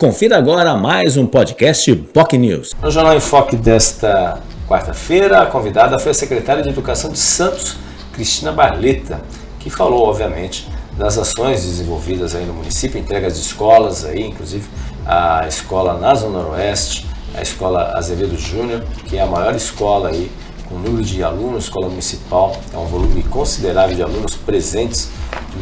Confira agora mais um podcast POC News. No Jornal em Foque desta quarta-feira, a convidada foi a secretária de Educação de Santos, Cristina Barleta, que falou, obviamente, das ações desenvolvidas aí no município, entregas de escolas aí, inclusive a escola na Zona Noroeste, a escola Azevedo Júnior, que é a maior escola aí com número de alunos, escola municipal, é um volume considerável de alunos presentes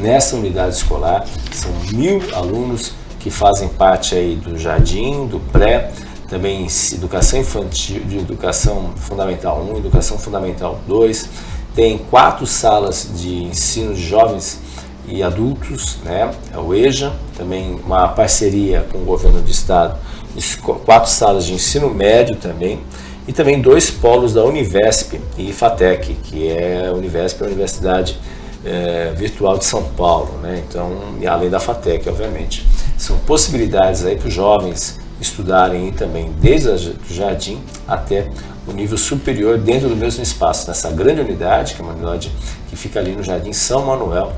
nessa unidade escolar. São mil alunos que fazem parte aí do jardim, do pré, também educação infantil, de educação fundamental 1, educação fundamental 2. Tem quatro salas de ensino de jovens e adultos, né? É o EJA, também uma parceria com o governo do estado, quatro salas de ensino médio também, e também dois polos da Univesp e FATEC, que é a Univesp, a Universidade é, Virtual de São Paulo, né? Então, e além da FATEC, obviamente. São possibilidades aí para os jovens estudarem também desde o jardim até o nível superior dentro do mesmo espaço, nessa grande unidade, que é uma unidade que fica ali no Jardim São Manuel,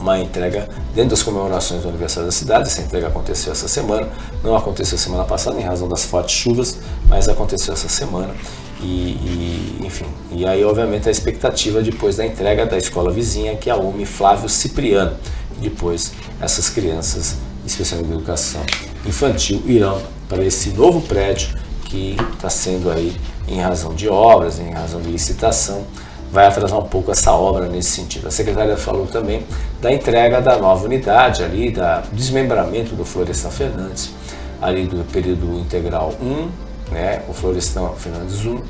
uma entrega dentro das comemorações do aniversário da cidade. Essa entrega aconteceu essa semana, não aconteceu semana passada em razão das fortes chuvas, mas aconteceu essa semana. E, e, enfim, e aí obviamente a expectativa depois da entrega da escola vizinha, que é a UME Flávio Cipriano. E depois essas crianças, especialmente de educação infantil, irão para esse novo prédio que está sendo aí em razão de obras, em razão de licitação, vai atrasar um pouco essa obra nesse sentido. A secretária falou também da entrega da nova unidade ali, da desmembramento do Florestan Fernandes, ali do período integral 1, né, o Florestan Fernandes 1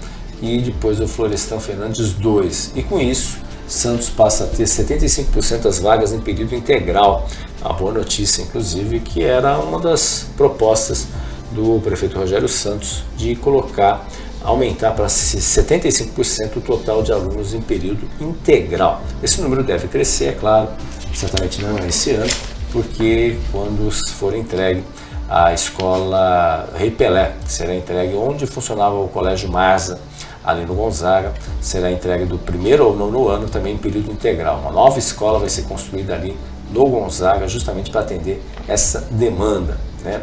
e depois o Florestan Fernandes 2. E com isso, Santos passa a ter 75% das vagas em período integral. A boa notícia, inclusive, que era uma das propostas do prefeito Rogério Santos de colocar aumentar para 75% o total de alunos em período integral. Esse número deve crescer, é claro, certamente não esse ano, porque quando for entregue a escola Rei Pelé, será entregue onde funcionava o Colégio Marza, ali no Gonzaga, será entregue do primeiro ou nono ano também em período integral. Uma nova escola vai ser construída ali no Gonzaga, justamente para atender essa demanda. Né?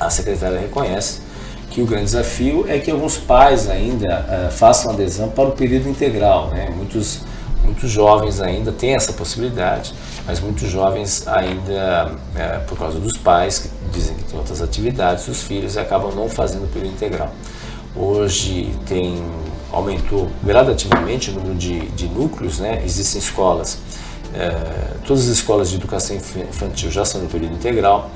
A secretária reconhece que o grande desafio é que alguns pais ainda uh, façam adesão para o período integral. Né? Muitos, muitos jovens ainda têm essa possibilidade, mas muitos jovens ainda, uh, por causa dos pais, que dizem que têm outras atividades, os filhos acabam não fazendo o período integral. Hoje tem, aumentou gradativamente o número de, de núcleos, né? existem escolas, uh, todas as escolas de educação infantil já são no período integral,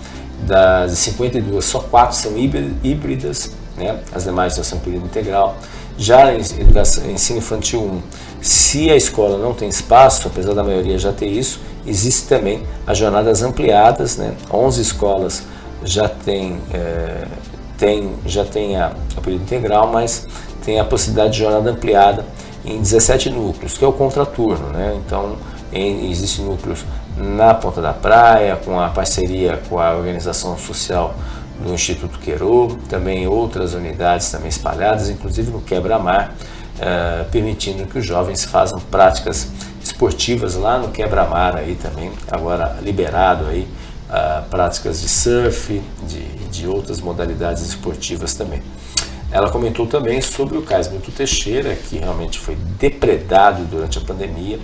das 52, só quatro são híbridas, né? as demais já são período integral. Já em educação, ensino infantil 1, se a escola não tem espaço, apesar da maioria já ter isso, existe também as jornadas ampliadas, né? 11 escolas já tem, é, tem, já tem a, a período integral, mas tem a possibilidade de jornada ampliada em 17 núcleos, que é o contraturno, né? Então, em, existem núcleos na Ponta da Praia, com a parceria com a organização social do Instituto Queiro, também outras unidades também espalhadas, inclusive no Quebra-Mar, eh, permitindo que os jovens façam práticas esportivas lá no Quebra-Mar também, agora liberado aí, uh, práticas de surf, de, de outras modalidades esportivas também. Ela comentou também sobre o Cais Milton Teixeira, que realmente foi depredado durante a pandemia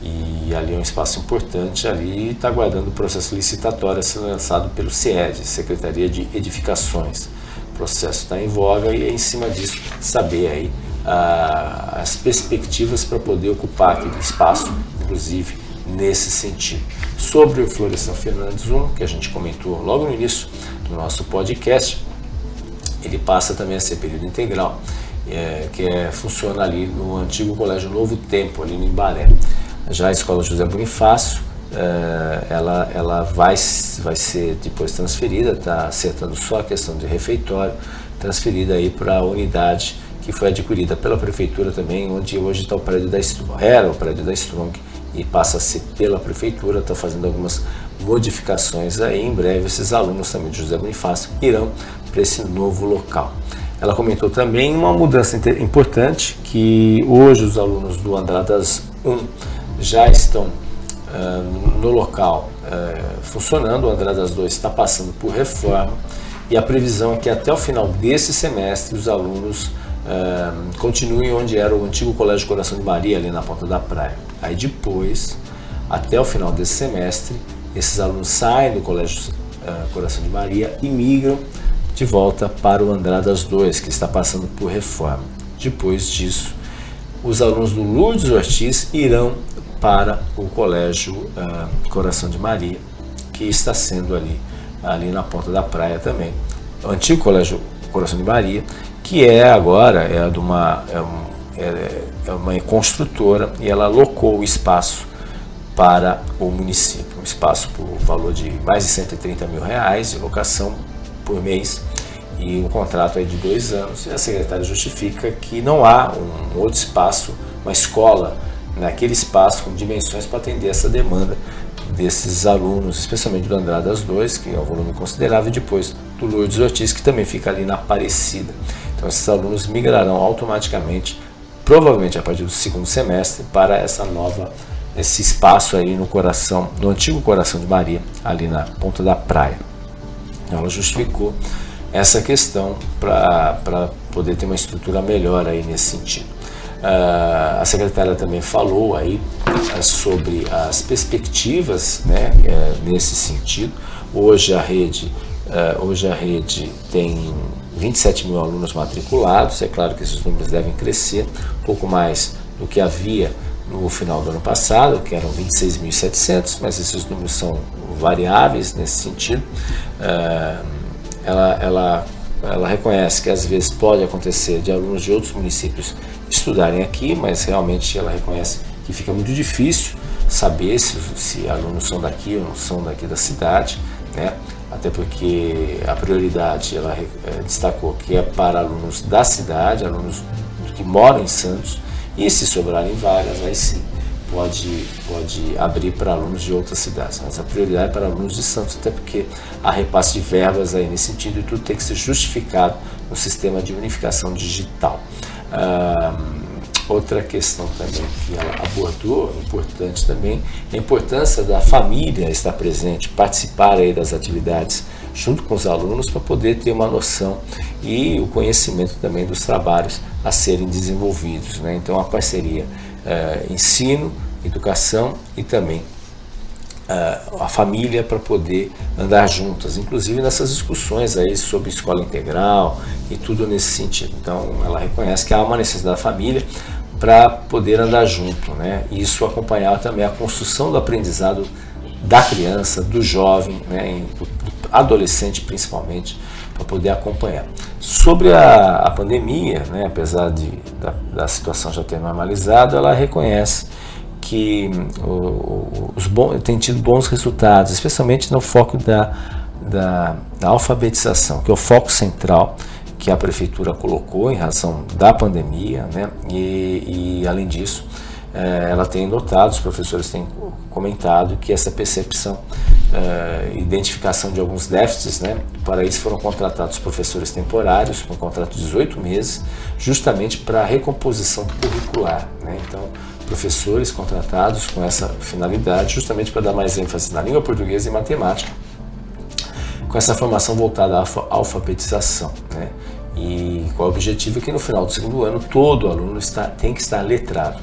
e ali é um espaço importante, ali está aguardando o processo licitatório a ser lançado pelo CIED, Secretaria de Edificações. O processo está em voga e é em cima disso saber aí ah, as perspectivas para poder ocupar aquele espaço, inclusive nesse sentido. Sobre o Florestan Fernandes 1, que a gente comentou logo no início do nosso podcast, ele passa também a ser período integral, é, que é, funciona ali no antigo Colégio Novo Tempo, ali no Imbaré. Já a Escola José Bonifácio, eh, ela, ela vai, vai ser depois transferida, está acertando só a questão de refeitório, transferida aí para a unidade que foi adquirida pela prefeitura também, onde hoje está o prédio da Strong, era o prédio da Strong e passa a ser pela prefeitura, está fazendo algumas modificações aí, em breve esses alunos também de José Bonifácio irão para esse novo local. Ela comentou também uma mudança importante, que hoje os alunos do Andradas 1 já estão uh, no local é, funcionando, o André das Dois está passando por reforma e a previsão é que até o final desse semestre os alunos é, continuem onde era o antigo Colégio Coração de Maria, ali na ponta da praia. Aí depois, até o final desse semestre, esses alunos saem do Colégio é, Coração de Maria e migram de volta para o Andradas 2, que está passando por reforma. Depois disso, os alunos do Lourdes Ortiz irão para o Colégio uh, Coração de Maria, que está sendo ali, ali na ponta da praia também. O antigo Colégio Coração de Maria, que é agora é de uma, é, é, é uma construtora e ela alocou o espaço para o município, um espaço por valor de mais de 130 mil reais de locação por mês e um contrato aí de dois anos. E a secretária justifica que não há um outro espaço, uma escola naquele espaço com dimensões para atender essa demanda desses alunos, especialmente do Andradas 2, que é um volume considerável, e depois do Lourdes Ortiz, que também fica ali na Aparecida. Então esses alunos migrarão automaticamente, provavelmente a partir do segundo semestre, para essa nova esse espaço aí no coração, no antigo coração de Maria, ali na ponta da praia. Ela justificou essa questão para poder ter uma estrutura melhor aí nesse sentido. Uh, a secretária também falou aí uh, sobre as perspectivas né, uh, nesse sentido. Hoje a rede, eh, hoje a rede tem 27 mil alunos matriculados, é claro que esses números devem crescer, um pouco mais do que havia no final do ano passado, que eram 26.700, mas esses números são variáveis nesse sentido. Uh, ela, ela, ela reconhece que às vezes pode acontecer de alunos de outros municípios estudarem aqui, mas realmente ela reconhece que fica muito difícil saber se, se alunos são daqui ou não são daqui da cidade, né? Até porque a prioridade ela é, destacou que é para alunos da cidade, alunos que moram em Santos, e se sobrarem vagas, aí sim pode, pode abrir para alunos de outras cidades, mas a prioridade é para alunos de Santos, até porque há repasse de verbas aí nesse sentido e tudo tem que ser justificado no sistema de unificação digital. Ah, outra questão também que ela abordou, importante também, a importância da família estar presente, participar aí das atividades junto com os alunos para poder ter uma noção e o conhecimento também dos trabalhos a serem desenvolvidos. Né? Então, a parceria uh, ensino, educação e também uh, a família para poder andar juntas, inclusive nessas discussões aí sobre escola integral e tudo nesse sentido. Então, ela reconhece que há uma necessidade da família para poder andar junto, né? E isso acompanhar também a construção do aprendizado da criança, do jovem, né? do adolescente principalmente, para poder acompanhar. Sobre a, a pandemia, né, apesar de, da, da, situação já ter normalizado, ela reconhece que o, os bons, tem tido bons resultados, especialmente no foco da, da, da alfabetização, que é o foco central que a prefeitura colocou em razão da pandemia, né? e, e além disso, é, ela tem notado, os professores têm comentado que essa percepção, é, identificação de alguns déficits, né? para isso foram contratados professores temporários, com um contrato de 18 meses, justamente para a recomposição curricular. Né? Então, professores contratados com essa finalidade, justamente para dar mais ênfase na língua portuguesa e matemática, com essa formação voltada à alfabetização. Né? E qual é o objetivo? Que no final do segundo ano todo aluno está, tem que estar letrado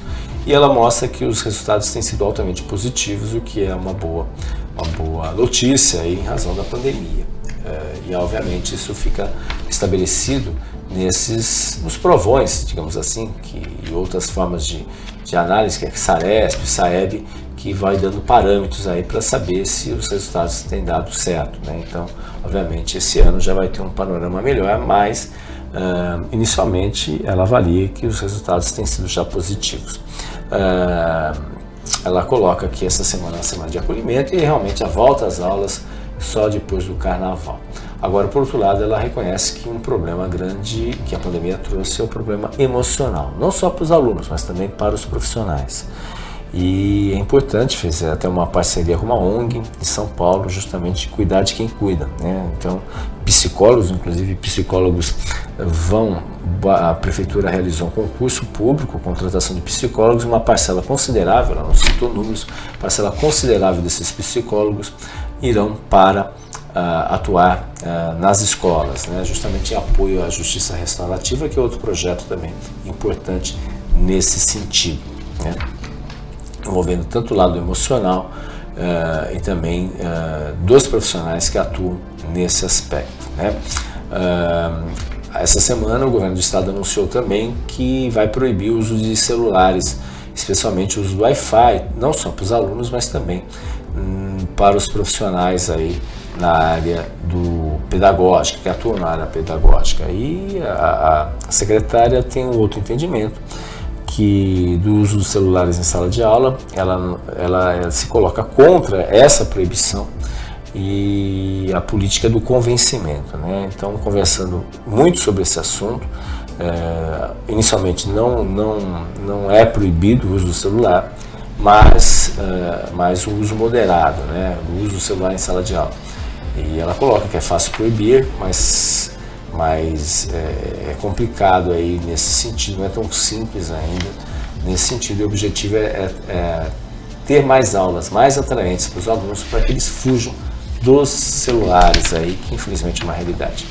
e ela mostra que os resultados têm sido altamente positivos, o que é uma boa, uma boa notícia em razão da pandemia. É, e obviamente isso fica estabelecido nesses nos provões, digamos assim, que, e outras formas de, de análise, que é SARESP, SAEB, que vai dando parâmetros aí para saber se os resultados têm dado certo. Né? Então, obviamente, esse ano já vai ter um panorama melhor, mas uh, inicialmente ela avalia que os resultados têm sido já positivos. Uh, ela coloca que essa semana é uma semana de acolhimento e realmente a volta às aulas só depois do carnaval. Agora, por outro lado, ela reconhece que um problema grande que a pandemia trouxe é o problema emocional, não só para os alunos, mas também para os profissionais. E é importante, fez até uma parceria com uma ONG em São Paulo, justamente cuidar de quem cuida. Né? Então, psicólogos, inclusive psicólogos, vão. A prefeitura realizou um concurso público, contratação de psicólogos, uma parcela considerável, ela não citou números, parcela considerável desses psicólogos irão para uh, atuar uh, nas escolas, né? justamente em apoio à justiça restaurativa, que é outro projeto também importante nesse sentido. Né? envolvendo tanto o lado emocional uh, e também dos profissionais que atuam nesse aspecto. Né? Essa semana o governo do estado anunciou também que vai proibir o uso de celulares, especialmente o uso do Wi-Fi, não só para os alunos, mas também um, para os profissionais aí na área do pedagógica, que atuam na área pedagógica. E a, a secretária tem um outro entendimento que do uso dos celulares em sala de aula, ela, ela, ela se coloca contra essa proibição e a política do convencimento. Né? Então, conversando muito sobre esse assunto, é, inicialmente não, não, não é proibido o uso do celular, mas, é, mas o uso moderado, né? o uso do celular em sala de aula. E ela coloca que é fácil proibir, mas mas é, é, complicado aí nesse sentido, não é tão simples ainda nesse sentido. O objetivo é, é, é ter mais aulas, mais atraentes para os alunos, para que eles fujam dos celulares aí, que infelizmente é uma realidade.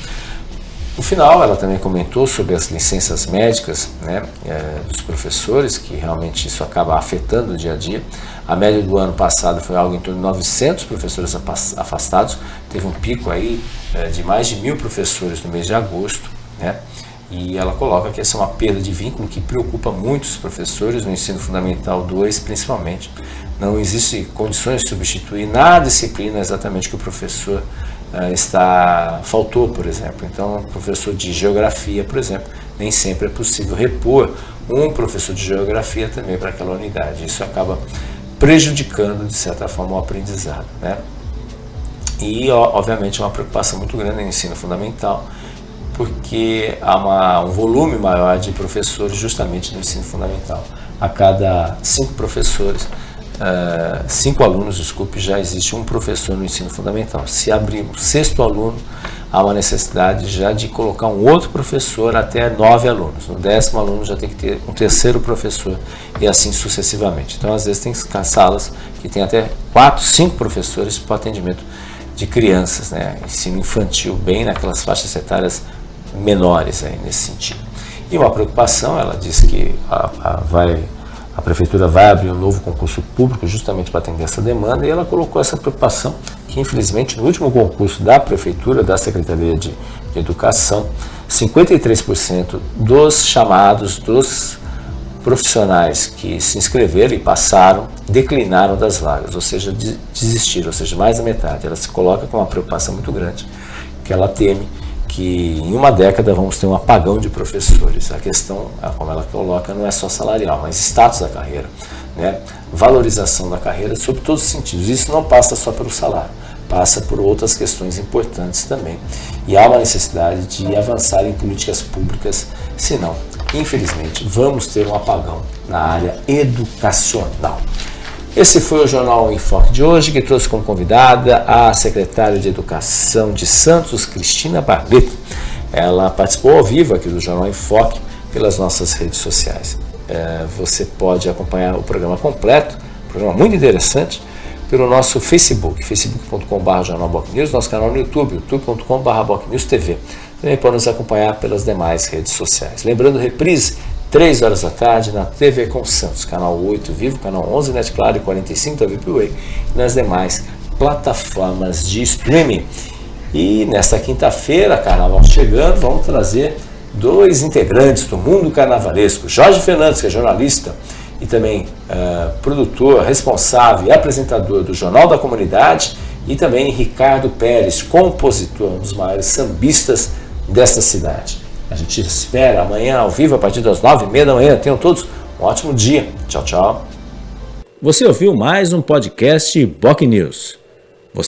No final, ela também comentou sobre as licenças médicas né, é, dos professores, que realmente isso acaba afetando o dia a dia. A média do ano passado foi algo em torno de 900 professores afastados, teve um pico aí é, de mais de mil professores no mês de agosto, né? E ela coloca que essa é uma perda de vínculo que preocupa muitos professores no ensino fundamental 2, principalmente. Não existe condições de substituir na disciplina exatamente que o professor está faltou, por exemplo. Então, professor de geografia, por exemplo, nem sempre é possível repor um professor de geografia também para aquela unidade. Isso acaba prejudicando, de certa forma, o aprendizado. Né? E, obviamente, é uma preocupação muito grande no ensino fundamental, porque há uma, um volume maior de professores justamente no ensino fundamental. A cada cinco professores, uh, cinco alunos, desculpe, já existe um professor no ensino fundamental. Se abrir o sexto aluno, há uma necessidade já de colocar um outro professor até nove alunos. No décimo aluno já tem que ter um terceiro professor e assim sucessivamente. Então, às vezes, tem salas que tem até quatro, cinco professores para atendimento de crianças, né? ensino infantil, bem naquelas faixas etárias menores aí nesse sentido. E uma preocupação, ela disse que a, a, vai, a prefeitura vai abrir um novo concurso público justamente para atender essa demanda e ela colocou essa preocupação que infelizmente no último concurso da prefeitura, da Secretaria de, de Educação, 53% dos chamados, dos profissionais que se inscreveram e passaram declinaram das vagas, ou seja, desistiram, ou seja, mais da metade. Ela se coloca com uma preocupação muito grande, que ela teme que em uma década vamos ter um apagão de professores. A questão, como ela coloca, não é só salarial, mas status da carreira, né? valorização da carreira sob todos os sentidos. Isso não passa só pelo salário, passa por outras questões importantes também. E há uma necessidade de avançar em políticas públicas, senão infelizmente, vamos ter um apagão na área educacional. Esse foi o Jornal em Foque de hoje, que trouxe como convidada a secretária de Educação de Santos, Cristina Barbeto. Ela participou ao vivo aqui do Jornal em Foque pelas nossas redes sociais. É, você pode acompanhar o programa completo, programa muito interessante, pelo nosso Facebook, facebook.com.br Jornal News, nosso canal no YouTube, youtube.com.br TV. Também pode nos acompanhar pelas demais redes sociais. Lembrando, reprise, 3 horas da tarde, na TV com Santos, canal 8 Vivo, canal 11 Net Claro e 45 da VPWay, e nas demais plataformas de streaming. E nesta quinta-feira, carnaval chegando, vamos trazer dois integrantes do mundo carnavalesco. Jorge Fernandes, que é jornalista e também uh, produtor, responsável e apresentador do Jornal da Comunidade, e também Ricardo Pérez, compositor, um dos maiores sambistas desta cidade. A gente espera amanhã ao vivo a partir das nove e meia da manhã. Tenham todos um ótimo dia. Tchau, tchau. Você ouviu mais um podcast Boc News.